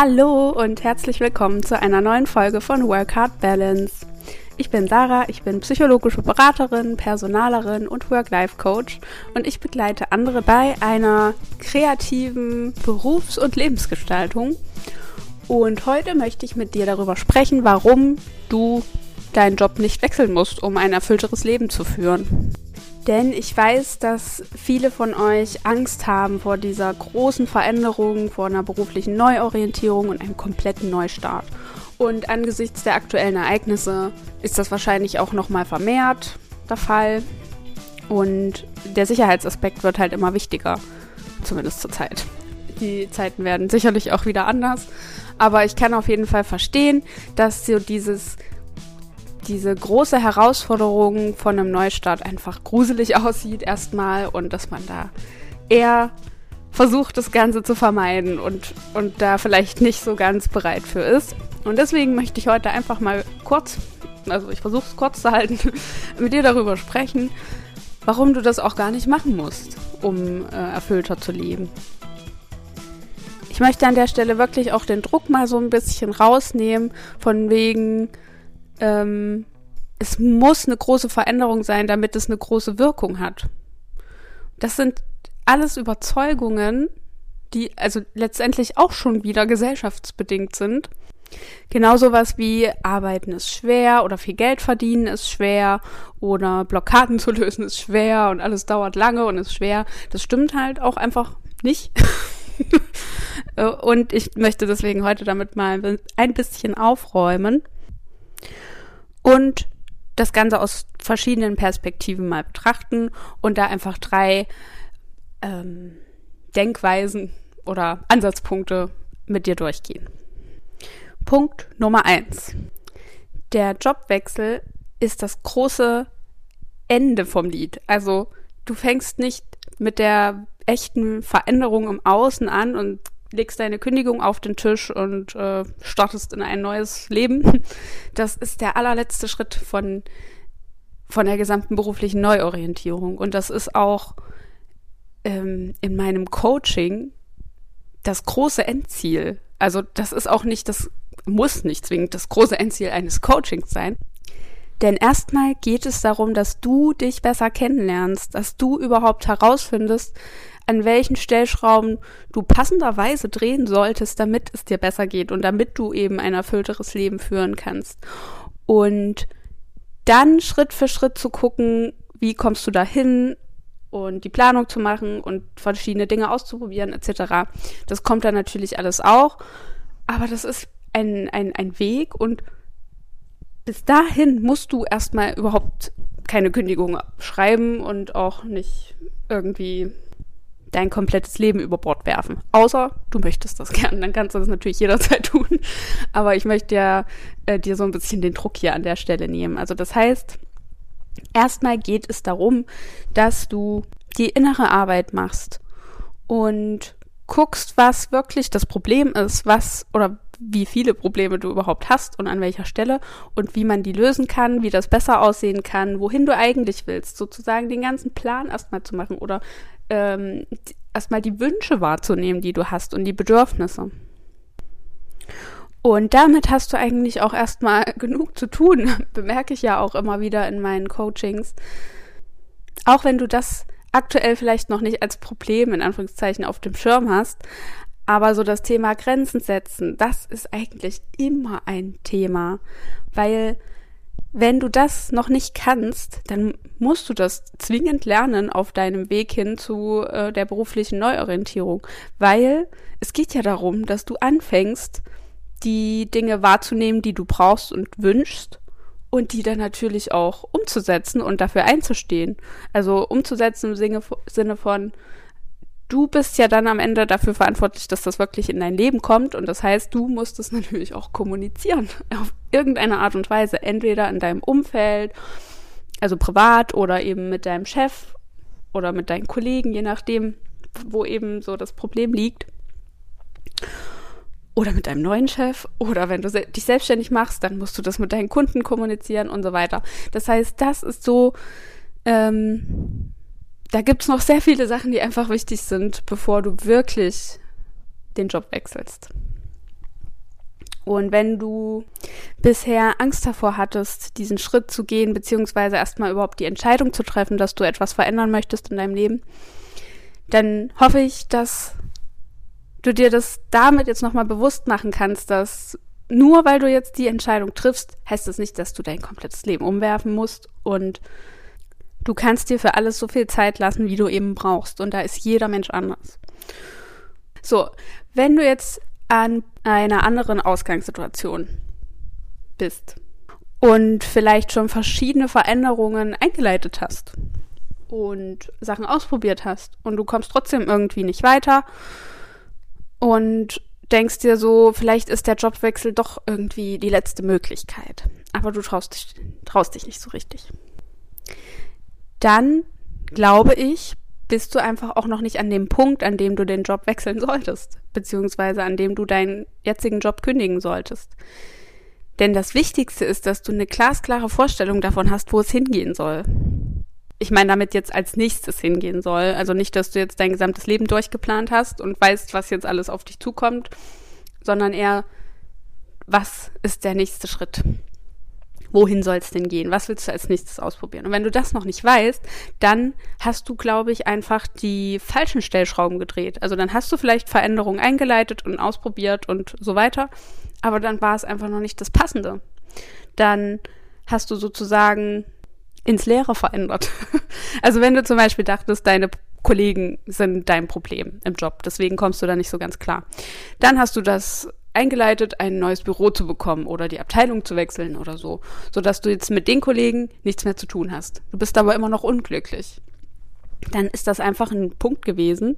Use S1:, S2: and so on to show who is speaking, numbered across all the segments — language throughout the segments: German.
S1: Hallo und herzlich willkommen zu einer neuen Folge von Work Hard Balance. Ich bin Sarah, ich bin psychologische Beraterin, Personalerin und Work-Life-Coach und ich begleite andere bei einer kreativen Berufs- und Lebensgestaltung. Und heute möchte ich mit dir darüber sprechen, warum du deinen Job nicht wechseln musst, um ein erfüllteres Leben zu führen. Denn ich weiß, dass viele von euch Angst haben vor dieser großen Veränderung, vor einer beruflichen Neuorientierung und einem kompletten Neustart. Und angesichts der aktuellen Ereignisse ist das wahrscheinlich auch nochmal vermehrt der Fall. Und der Sicherheitsaspekt wird halt immer wichtiger, zumindest zur Zeit. Die Zeiten werden sicherlich auch wieder anders, aber ich kann auf jeden Fall verstehen, dass so dieses diese große Herausforderung von einem Neustart einfach gruselig aussieht erstmal und dass man da eher versucht, das Ganze zu vermeiden und, und da vielleicht nicht so ganz bereit für ist. Und deswegen möchte ich heute einfach mal kurz, also ich versuche es kurz zu halten, mit dir darüber sprechen, warum du das auch gar nicht machen musst, um äh, erfüllter zu leben. Ich möchte an der Stelle wirklich auch den Druck mal so ein bisschen rausnehmen, von wegen, ähm, es muss eine große Veränderung sein, damit es eine große Wirkung hat. Das sind alles Überzeugungen, die also letztendlich auch schon wieder gesellschaftsbedingt sind. Genauso was wie Arbeiten ist schwer oder viel Geld verdienen ist schwer oder Blockaden zu lösen ist schwer und alles dauert lange und ist schwer. Das stimmt halt auch einfach nicht. und ich möchte deswegen heute damit mal ein bisschen aufräumen und das Ganze aus verschiedenen Perspektiven mal betrachten und da einfach drei ähm, Denkweisen oder Ansatzpunkte mit dir durchgehen. Punkt Nummer eins. Der Jobwechsel ist das große Ende vom Lied. Also du fängst nicht mit der echten Veränderung im Außen an und legst deine Kündigung auf den Tisch und äh, startest in ein neues Leben. Das ist der allerletzte Schritt von, von der gesamten beruflichen Neuorientierung. Und das ist auch ähm, in meinem Coaching das große Endziel. Also das ist auch nicht, das muss nicht zwingend das große Endziel eines Coachings sein. Denn erstmal geht es darum, dass du dich besser kennenlernst, dass du überhaupt herausfindest, an welchen Stellschrauben du passenderweise drehen solltest, damit es dir besser geht und damit du eben ein erfüllteres Leben führen kannst. Und dann Schritt für Schritt zu gucken, wie kommst du dahin und die Planung zu machen und verschiedene Dinge auszuprobieren etc. Das kommt dann natürlich alles auch, aber das ist ein, ein, ein Weg und bis dahin musst du erstmal überhaupt keine Kündigung schreiben und auch nicht irgendwie dein komplettes Leben über Bord werfen. Außer du möchtest das gern, dann kannst du das natürlich jederzeit tun. Aber ich möchte ja äh, dir so ein bisschen den Druck hier an der Stelle nehmen. Also das heißt, erstmal geht es darum, dass du die innere Arbeit machst und guckst, was wirklich das Problem ist, was oder wie viele Probleme du überhaupt hast und an welcher Stelle und wie man die lösen kann, wie das besser aussehen kann, wohin du eigentlich willst, sozusagen den ganzen Plan erstmal zu machen oder ähm, erstmal die Wünsche wahrzunehmen, die du hast und die Bedürfnisse. Und damit hast du eigentlich auch erstmal genug zu tun, bemerke ich ja auch immer wieder in meinen Coachings. Auch wenn du das aktuell vielleicht noch nicht als Problem in Anführungszeichen auf dem Schirm hast, aber so das Thema Grenzen setzen, das ist eigentlich immer ein Thema, weil wenn du das noch nicht kannst, dann musst du das zwingend lernen auf deinem Weg hin zu äh, der beruflichen Neuorientierung, weil es geht ja darum, dass du anfängst, die Dinge wahrzunehmen, die du brauchst und wünschst und die dann natürlich auch umzusetzen und dafür einzustehen. Also umzusetzen im Sinne von, du bist ja dann am Ende dafür verantwortlich, dass das wirklich in dein Leben kommt. Und das heißt, du musst es natürlich auch kommunizieren. Auf irgendeine Art und Weise. Entweder in deinem Umfeld, also privat oder eben mit deinem Chef oder mit deinen Kollegen, je nachdem, wo eben so das Problem liegt. Oder mit deinem neuen Chef. Oder wenn du dich selbstständig machst, dann musst du das mit deinen Kunden kommunizieren und so weiter. Das heißt, das ist so ähm, da gibt's noch sehr viele Sachen, die einfach wichtig sind, bevor du wirklich den Job wechselst. Und wenn du bisher Angst davor hattest, diesen Schritt zu gehen, beziehungsweise erstmal überhaupt die Entscheidung zu treffen, dass du etwas verändern möchtest in deinem Leben, dann hoffe ich, dass du dir das damit jetzt nochmal bewusst machen kannst, dass nur weil du jetzt die Entscheidung triffst, heißt das nicht, dass du dein komplettes Leben umwerfen musst und du kannst dir für alles so viel Zeit lassen, wie du eben brauchst. Und da ist jeder Mensch anders. So, wenn du jetzt an einer anderen Ausgangssituation bist und vielleicht schon verschiedene Veränderungen eingeleitet hast und Sachen ausprobiert hast und du kommst trotzdem irgendwie nicht weiter und denkst dir so, vielleicht ist der Jobwechsel doch irgendwie die letzte Möglichkeit, aber du traust dich, traust dich nicht so richtig. Dann glaube ich, bist du einfach auch noch nicht an dem Punkt, an dem du den Job wechseln solltest, beziehungsweise an dem du deinen jetzigen Job kündigen solltest. Denn das Wichtigste ist, dass du eine glasklare Vorstellung davon hast, wo es hingehen soll. Ich meine damit jetzt als nächstes hingehen soll. Also nicht, dass du jetzt dein gesamtes Leben durchgeplant hast und weißt, was jetzt alles auf dich zukommt, sondern eher, was ist der nächste Schritt? Wohin soll es denn gehen? Was willst du als nächstes ausprobieren? Und wenn du das noch nicht weißt, dann hast du, glaube ich, einfach die falschen Stellschrauben gedreht. Also dann hast du vielleicht Veränderungen eingeleitet und ausprobiert und so weiter, aber dann war es einfach noch nicht das Passende. Dann hast du sozusagen ins Leere verändert. also wenn du zum Beispiel dachtest, deine Kollegen sind dein Problem im Job, deswegen kommst du da nicht so ganz klar. Dann hast du das eingeleitet, ein neues Büro zu bekommen oder die Abteilung zu wechseln oder so, sodass du jetzt mit den Kollegen nichts mehr zu tun hast. Du bist aber immer noch unglücklich. Dann ist das einfach ein Punkt gewesen,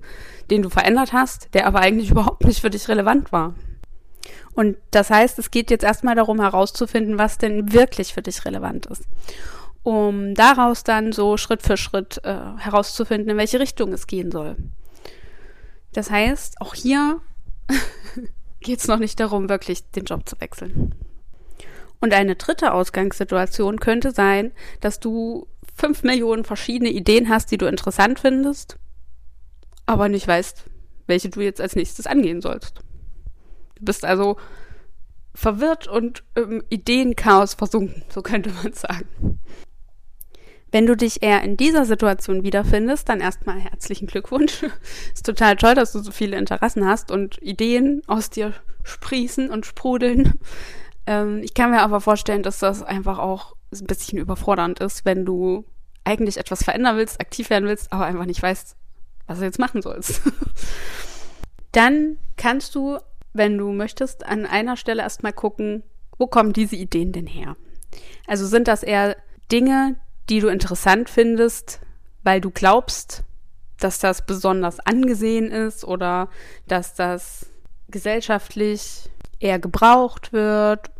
S1: den du verändert hast, der aber eigentlich überhaupt nicht für dich relevant war. Und das heißt, es geht jetzt erstmal darum herauszufinden, was denn wirklich für dich relevant ist. Um daraus dann so Schritt für Schritt äh, herauszufinden, in welche Richtung es gehen soll. Das heißt, auch hier geht es noch nicht darum, wirklich den Job zu wechseln. Und eine dritte Ausgangssituation könnte sein, dass du fünf Millionen verschiedene Ideen hast, die du interessant findest, aber nicht weißt, welche du jetzt als nächstes angehen sollst. Du bist also verwirrt und im Ideenchaos versunken, so könnte man sagen. Wenn du dich eher in dieser Situation wiederfindest, dann erstmal herzlichen Glückwunsch. Ist total toll, dass du so viele Interessen hast und Ideen aus dir sprießen und sprudeln. Ähm, ich kann mir aber vorstellen, dass das einfach auch ein bisschen überfordernd ist, wenn du eigentlich etwas verändern willst, aktiv werden willst, aber einfach nicht weißt, was du jetzt machen sollst. Dann kannst du, wenn du möchtest, an einer Stelle erstmal gucken, wo kommen diese Ideen denn her? Also sind das eher Dinge, die du interessant findest, weil du glaubst, dass das besonders angesehen ist oder dass das gesellschaftlich eher gebraucht wird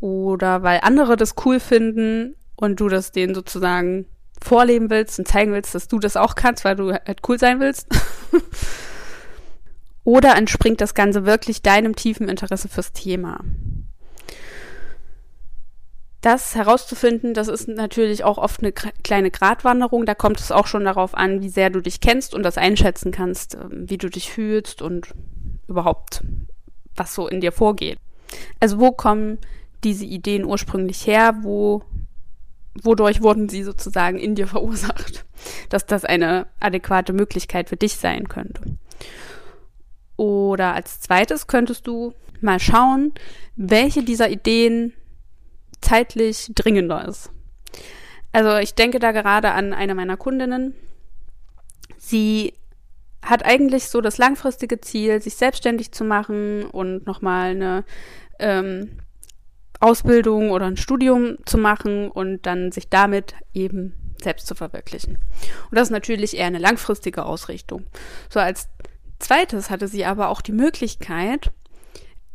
S1: oder weil andere das cool finden und du das denen sozusagen vorleben willst und zeigen willst, dass du das auch kannst, weil du halt cool sein willst. oder entspringt das Ganze wirklich deinem tiefen Interesse fürs Thema? Das herauszufinden, das ist natürlich auch oft eine kleine Gratwanderung. Da kommt es auch schon darauf an, wie sehr du dich kennst und das einschätzen kannst, ähm, wie du dich fühlst und überhaupt, was so in dir vorgeht. Also wo kommen diese Ideen ursprünglich her? Wo, wodurch wurden sie sozusagen in dir verursacht? Dass das eine adäquate Möglichkeit für dich sein könnte. Oder als zweites könntest du mal schauen, welche dieser Ideen zeitlich dringender ist. Also ich denke da gerade an eine meiner Kundinnen. Sie hat eigentlich so das langfristige Ziel, sich selbstständig zu machen und nochmal eine ähm, Ausbildung oder ein Studium zu machen und dann sich damit eben selbst zu verwirklichen. Und das ist natürlich eher eine langfristige Ausrichtung. So als zweites hatte sie aber auch die Möglichkeit,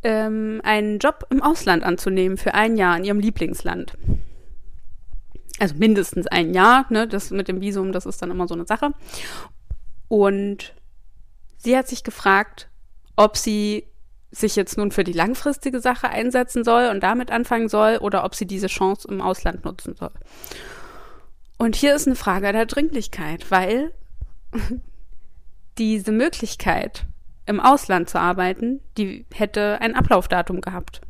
S1: ähm, einen Job im Ausland anzunehmen für ein Jahr in ihrem Lieblingsland. Also mindestens ein Jahr, ne? Das mit dem Visum, das ist dann immer so eine Sache. Und sie hat sich gefragt, ob sie sich jetzt nun für die langfristige Sache einsetzen soll und damit anfangen soll oder ob sie diese Chance im Ausland nutzen soll. Und hier ist eine Frage der Dringlichkeit, weil diese Möglichkeit, im Ausland zu arbeiten, die hätte ein Ablaufdatum gehabt.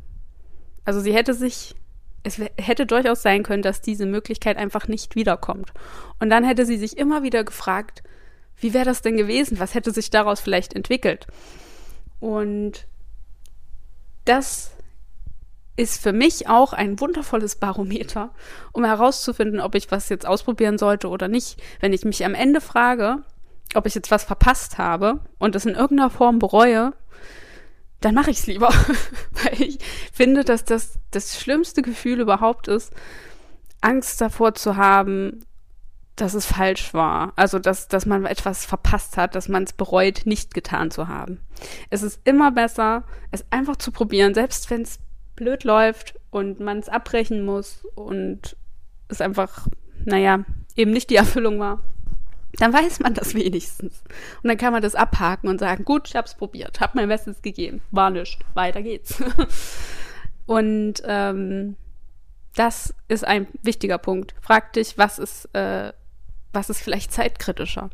S1: Also sie hätte sich, es hätte durchaus sein können, dass diese Möglichkeit einfach nicht wiederkommt. Und dann hätte sie sich immer wieder gefragt, wie wäre das denn gewesen? Was hätte sich daraus vielleicht entwickelt? Und das ist für mich auch ein wundervolles Barometer, um herauszufinden, ob ich was jetzt ausprobieren sollte oder nicht. Wenn ich mich am Ende frage, ob ich jetzt was verpasst habe und es in irgendeiner Form bereue, dann mache ich es lieber. Weil ich finde, dass das das schlimmste Gefühl überhaupt ist, Angst davor zu haben, dass es falsch war. Also, dass, dass man etwas verpasst hat, dass man es bereut, nicht getan zu haben. Es ist immer besser, es einfach zu probieren, selbst wenn es blöd läuft und man es abbrechen muss und es einfach, naja, eben nicht die Erfüllung war. Dann weiß man das wenigstens. Und dann kann man das abhaken und sagen, gut, ich hab's probiert, hab mein Bestes gegeben, war nichts, weiter geht's. und ähm, das ist ein wichtiger Punkt. Frag dich, was ist, äh, was ist vielleicht zeitkritischer?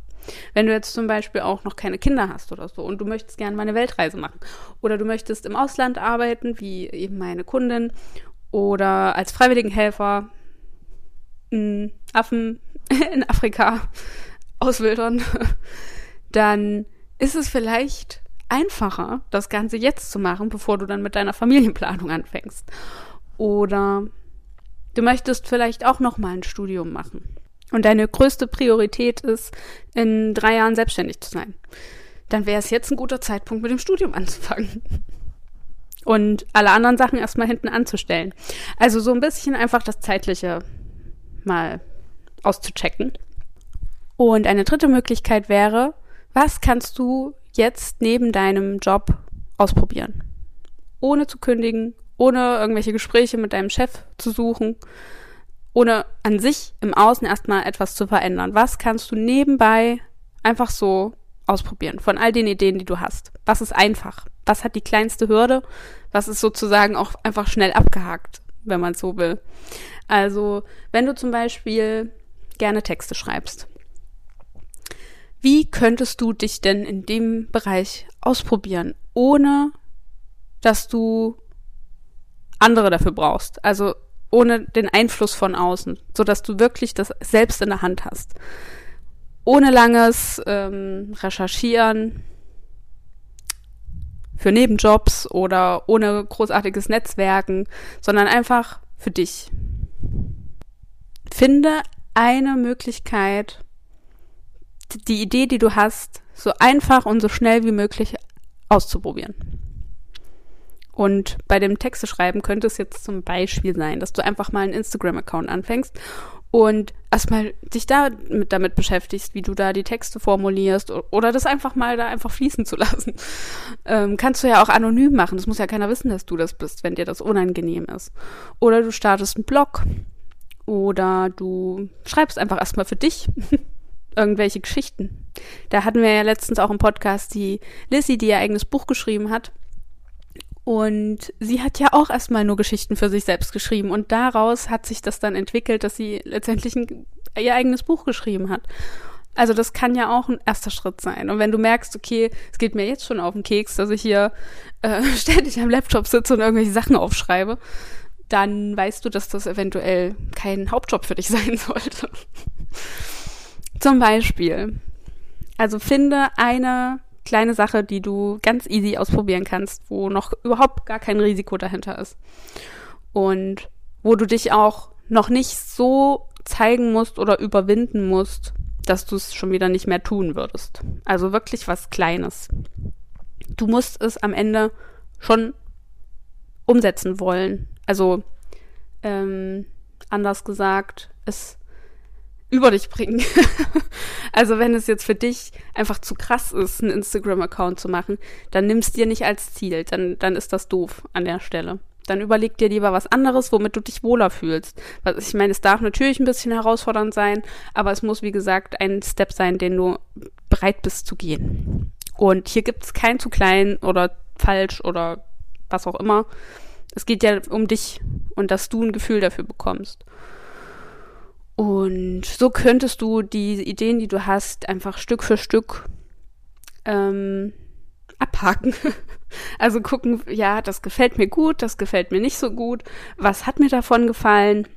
S1: Wenn du jetzt zum Beispiel auch noch keine Kinder hast oder so und du möchtest gerne mal eine Weltreise machen oder du möchtest im Ausland arbeiten, wie eben meine Kundin, oder als Freiwilligenhelfer Affen in Afrika auswildern, dann ist es vielleicht einfacher, das Ganze jetzt zu machen, bevor du dann mit deiner Familienplanung anfängst. Oder du möchtest vielleicht auch noch mal ein Studium machen und deine größte Priorität ist, in drei Jahren selbstständig zu sein, dann wäre es jetzt ein guter Zeitpunkt, mit dem Studium anzufangen. Und alle anderen Sachen erstmal hinten anzustellen. Also so ein bisschen einfach das Zeitliche mal auszuchecken. Und eine dritte Möglichkeit wäre, was kannst du jetzt neben deinem Job ausprobieren? Ohne zu kündigen, ohne irgendwelche Gespräche mit deinem Chef zu suchen, ohne an sich im Außen erstmal etwas zu verändern. Was kannst du nebenbei einfach so ausprobieren von all den Ideen, die du hast? Was ist einfach? Was hat die kleinste Hürde? Was ist sozusagen auch einfach schnell abgehakt, wenn man so will? Also, wenn du zum Beispiel gerne Texte schreibst, wie könntest du dich denn in dem Bereich ausprobieren, ohne dass du andere dafür brauchst? Also ohne den Einfluss von außen, so dass du wirklich das selbst in der Hand hast. Ohne langes ähm, Recherchieren für Nebenjobs oder ohne großartiges Netzwerken, sondern einfach für dich. Finde eine Möglichkeit, die Idee, die du hast, so einfach und so schnell wie möglich auszuprobieren. Und bei dem Texte schreiben könnte es jetzt zum Beispiel sein, dass du einfach mal einen Instagram-Account anfängst und erstmal dich da mit, damit beschäftigst, wie du da die Texte formulierst oder das einfach mal da einfach fließen zu lassen. Ähm, kannst du ja auch anonym machen. Das muss ja keiner wissen, dass du das bist, wenn dir das unangenehm ist. Oder du startest einen Blog oder du schreibst einfach erstmal für dich irgendwelche Geschichten. Da hatten wir ja letztens auch im Podcast die Lissy, die ihr eigenes Buch geschrieben hat. Und sie hat ja auch erstmal nur Geschichten für sich selbst geschrieben. Und daraus hat sich das dann entwickelt, dass sie letztendlich ein, ihr eigenes Buch geschrieben hat. Also das kann ja auch ein erster Schritt sein. Und wenn du merkst, okay, es geht mir jetzt schon auf den Keks, dass ich hier äh, ständig am Laptop sitze und irgendwelche Sachen aufschreibe, dann weißt du, dass das eventuell kein Hauptjob für dich sein sollte. Zum Beispiel. Also finde eine kleine Sache, die du ganz easy ausprobieren kannst, wo noch überhaupt gar kein Risiko dahinter ist. Und wo du dich auch noch nicht so zeigen musst oder überwinden musst, dass du es schon wieder nicht mehr tun würdest. Also wirklich was Kleines. Du musst es am Ende schon umsetzen wollen. Also ähm, anders gesagt, es über dich bringen. also wenn es jetzt für dich einfach zu krass ist, einen Instagram-Account zu machen, dann nimmst dir nicht als Ziel. Dann, dann ist das doof an der Stelle. Dann überleg dir lieber was anderes, womit du dich wohler fühlst. Ich meine, es darf natürlich ein bisschen herausfordernd sein, aber es muss, wie gesagt, ein Step sein, den du bereit bist zu gehen. Und hier gibt es kein zu klein oder falsch oder was auch immer. Es geht ja um dich und dass du ein Gefühl dafür bekommst. Und so könntest du die Ideen, die du hast, einfach Stück für Stück ähm, abhaken. also gucken, ja, das gefällt mir gut, das gefällt mir nicht so gut. Was hat mir davon gefallen?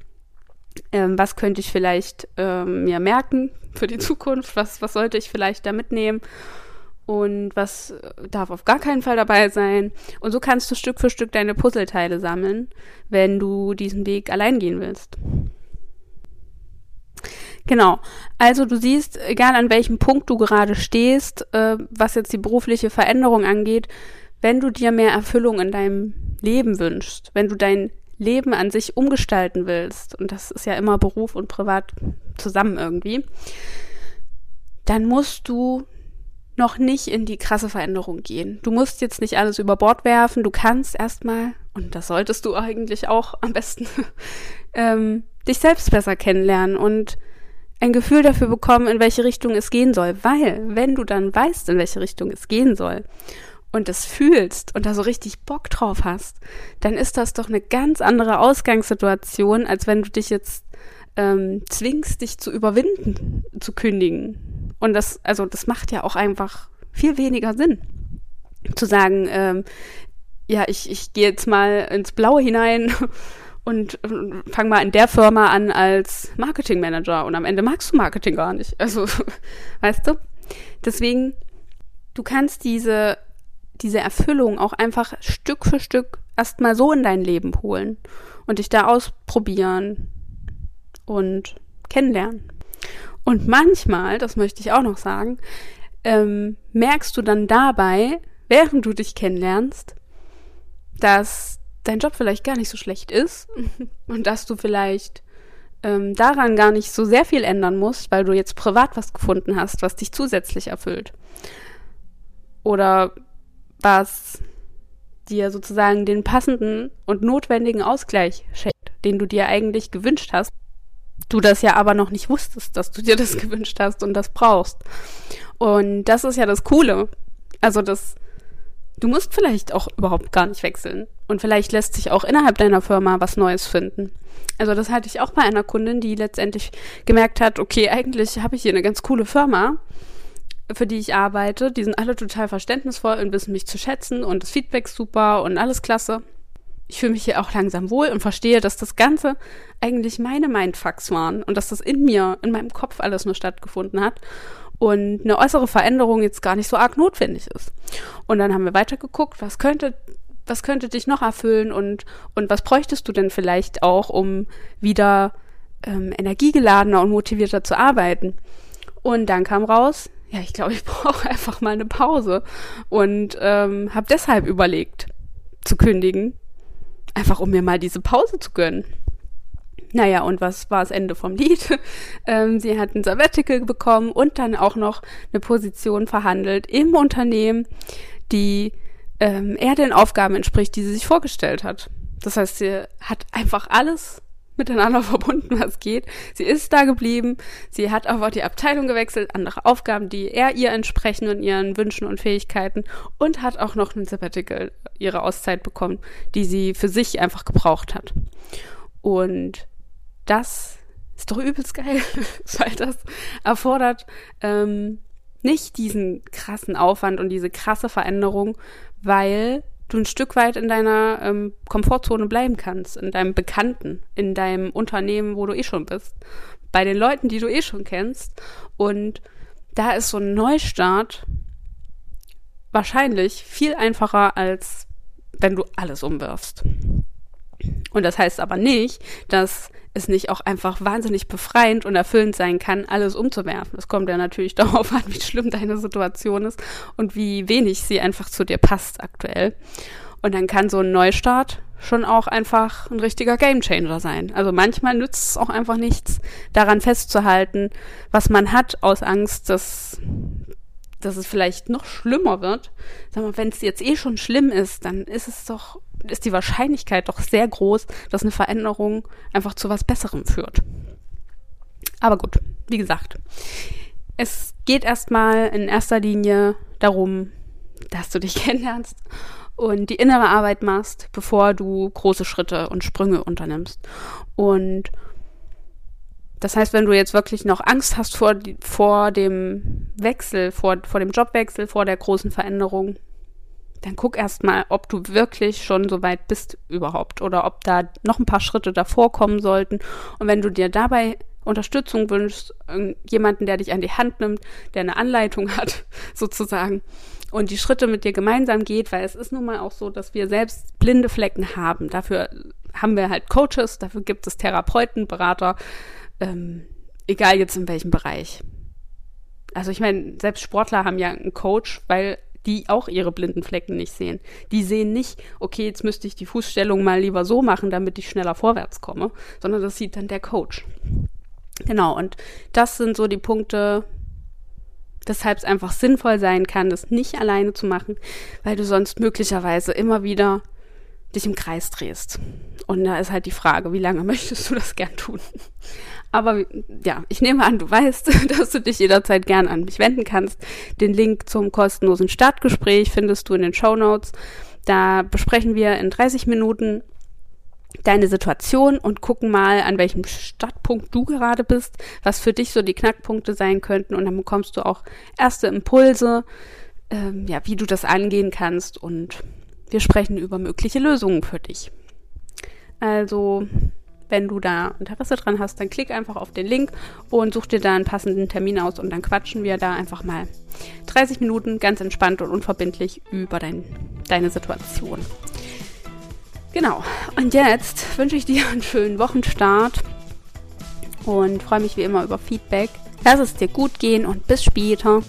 S1: Ähm, was könnte ich vielleicht ähm, mir merken für die Zukunft? Was, was sollte ich vielleicht da mitnehmen? Und was darf auf gar keinen Fall dabei sein? Und so kannst du Stück für Stück deine Puzzleteile sammeln, wenn du diesen Weg allein gehen willst. Genau. Also du siehst, egal an welchem Punkt du gerade stehst, äh, was jetzt die berufliche Veränderung angeht, wenn du dir mehr Erfüllung in deinem Leben wünschst, wenn du dein Leben an sich umgestalten willst, und das ist ja immer Beruf und Privat zusammen irgendwie, dann musst du noch nicht in die krasse Veränderung gehen. Du musst jetzt nicht alles über Bord werfen, du kannst erstmal, und das solltest du eigentlich auch am besten, ähm, dich selbst besser kennenlernen und ein Gefühl dafür bekommen, in welche Richtung es gehen soll. Weil, wenn du dann weißt, in welche Richtung es gehen soll und es fühlst und da so richtig Bock drauf hast, dann ist das doch eine ganz andere Ausgangssituation, als wenn du dich jetzt ähm, zwingst, dich zu überwinden, zu kündigen. Und das, also das macht ja auch einfach viel weniger Sinn. Zu sagen, ähm, ja, ich, ich gehe jetzt mal ins Blaue hinein und fang mal in der Firma an als Marketingmanager und am Ende magst du Marketing gar nicht. Also, weißt du? Deswegen, du kannst diese, diese Erfüllung auch einfach Stück für Stück erstmal so in dein Leben holen und dich da ausprobieren und kennenlernen. Und manchmal, das möchte ich auch noch sagen, ähm, merkst du dann dabei, während du dich kennenlernst, dass dein Job vielleicht gar nicht so schlecht ist und dass du vielleicht ähm, daran gar nicht so sehr viel ändern musst, weil du jetzt privat was gefunden hast, was dich zusätzlich erfüllt. Oder was dir sozusagen den passenden und notwendigen Ausgleich schenkt, den du dir eigentlich gewünscht hast. Du das ja aber noch nicht wusstest, dass du dir das gewünscht hast und das brauchst. Und das ist ja das Coole. Also das Du musst vielleicht auch überhaupt gar nicht wechseln. Und vielleicht lässt sich auch innerhalb deiner Firma was Neues finden. Also das hatte ich auch bei einer Kundin, die letztendlich gemerkt hat, okay, eigentlich habe ich hier eine ganz coole Firma, für die ich arbeite. Die sind alle total verständnisvoll und wissen mich zu schätzen und das Feedback super und alles klasse. Ich fühle mich hier auch langsam wohl und verstehe, dass das Ganze eigentlich meine Mindfucks waren und dass das in mir, in meinem Kopf alles nur stattgefunden hat und eine äußere Veränderung jetzt gar nicht so arg notwendig ist. Und dann haben wir weitergeguckt, was könnte was könnte dich noch erfüllen und und was bräuchtest du denn vielleicht auch, um wieder ähm, energiegeladener und motivierter zu arbeiten? Und dann kam raus, ja, ich glaube, ich brauche einfach mal eine Pause und ähm, habe deshalb überlegt zu kündigen, einfach um mir mal diese Pause zu gönnen. Naja, und was war das Ende vom Lied? Ähm, sie hat ein Sabbatical bekommen und dann auch noch eine Position verhandelt im Unternehmen, die ähm, eher den Aufgaben entspricht, die sie sich vorgestellt hat. Das heißt, sie hat einfach alles miteinander verbunden, was geht. Sie ist da geblieben, sie hat aber die Abteilung gewechselt, andere Aufgaben, die eher ihr entsprechen und ihren Wünschen und Fähigkeiten und hat auch noch ein Sabbatical, ihre Auszeit bekommen, die sie für sich einfach gebraucht hat. Und das ist doch übelst geil, weil das erfordert ähm, nicht diesen krassen Aufwand und diese krasse Veränderung, weil du ein Stück weit in deiner ähm, Komfortzone bleiben kannst, in deinem Bekannten, in deinem Unternehmen, wo du eh schon bist, bei den Leuten, die du eh schon kennst. Und da ist so ein Neustart wahrscheinlich viel einfacher, als wenn du alles umwirfst. Und das heißt aber nicht, dass es nicht auch einfach wahnsinnig befreiend und erfüllend sein kann, alles umzuwerfen. Es kommt ja natürlich darauf an, wie schlimm deine Situation ist und wie wenig sie einfach zu dir passt aktuell. Und dann kann so ein Neustart schon auch einfach ein richtiger Gamechanger sein. Also manchmal nützt es auch einfach nichts, daran festzuhalten, was man hat, aus Angst, dass, dass es vielleicht noch schlimmer wird. Sag mal, wenn es jetzt eh schon schlimm ist, dann ist es doch ist die Wahrscheinlichkeit doch sehr groß, dass eine Veränderung einfach zu was Besserem führt. Aber gut, wie gesagt, es geht erstmal in erster Linie darum, dass du dich kennenlernst und die innere Arbeit machst, bevor du große Schritte und Sprünge unternimmst. Und Das heißt, wenn du jetzt wirklich noch Angst hast vor, vor dem Wechsel, vor, vor dem Jobwechsel, vor der großen Veränderung, dann guck erstmal, ob du wirklich schon so weit bist überhaupt oder ob da noch ein paar Schritte davor kommen sollten. Und wenn du dir dabei Unterstützung wünschst, jemanden, der dich an die Hand nimmt, der eine Anleitung hat, sozusagen, und die Schritte mit dir gemeinsam geht, weil es ist nun mal auch so, dass wir selbst blinde Flecken haben. Dafür haben wir halt Coaches, dafür gibt es Therapeuten, Berater, ähm, egal jetzt in welchem Bereich. Also ich meine, selbst Sportler haben ja einen Coach, weil die auch ihre blinden Flecken nicht sehen. Die sehen nicht, okay, jetzt müsste ich die Fußstellung mal lieber so machen, damit ich schneller vorwärts komme, sondern das sieht dann der Coach. Genau, und das sind so die Punkte, weshalb es einfach sinnvoll sein kann, das nicht alleine zu machen, weil du sonst möglicherweise immer wieder dich im Kreis drehst. Und da ist halt die Frage, wie lange möchtest du das gern tun? Aber ja, ich nehme an, du weißt, dass du dich jederzeit gern an mich wenden kannst. Den Link zum kostenlosen Startgespräch findest du in den Show Notes. Da besprechen wir in 30 Minuten deine Situation und gucken mal, an welchem Startpunkt du gerade bist, was für dich so die Knackpunkte sein könnten. Und dann bekommst du auch erste Impulse, ähm, ja, wie du das angehen kannst. Und wir sprechen über mögliche Lösungen für dich. Also wenn du da Interesse dran hast, dann klick einfach auf den Link und such dir da einen passenden Termin aus und dann quatschen wir da einfach mal 30 Minuten ganz entspannt und unverbindlich über dein, deine Situation. Genau. Und jetzt wünsche ich dir einen schönen Wochenstart und freue mich wie immer über Feedback. Lass es dir gut gehen und bis später.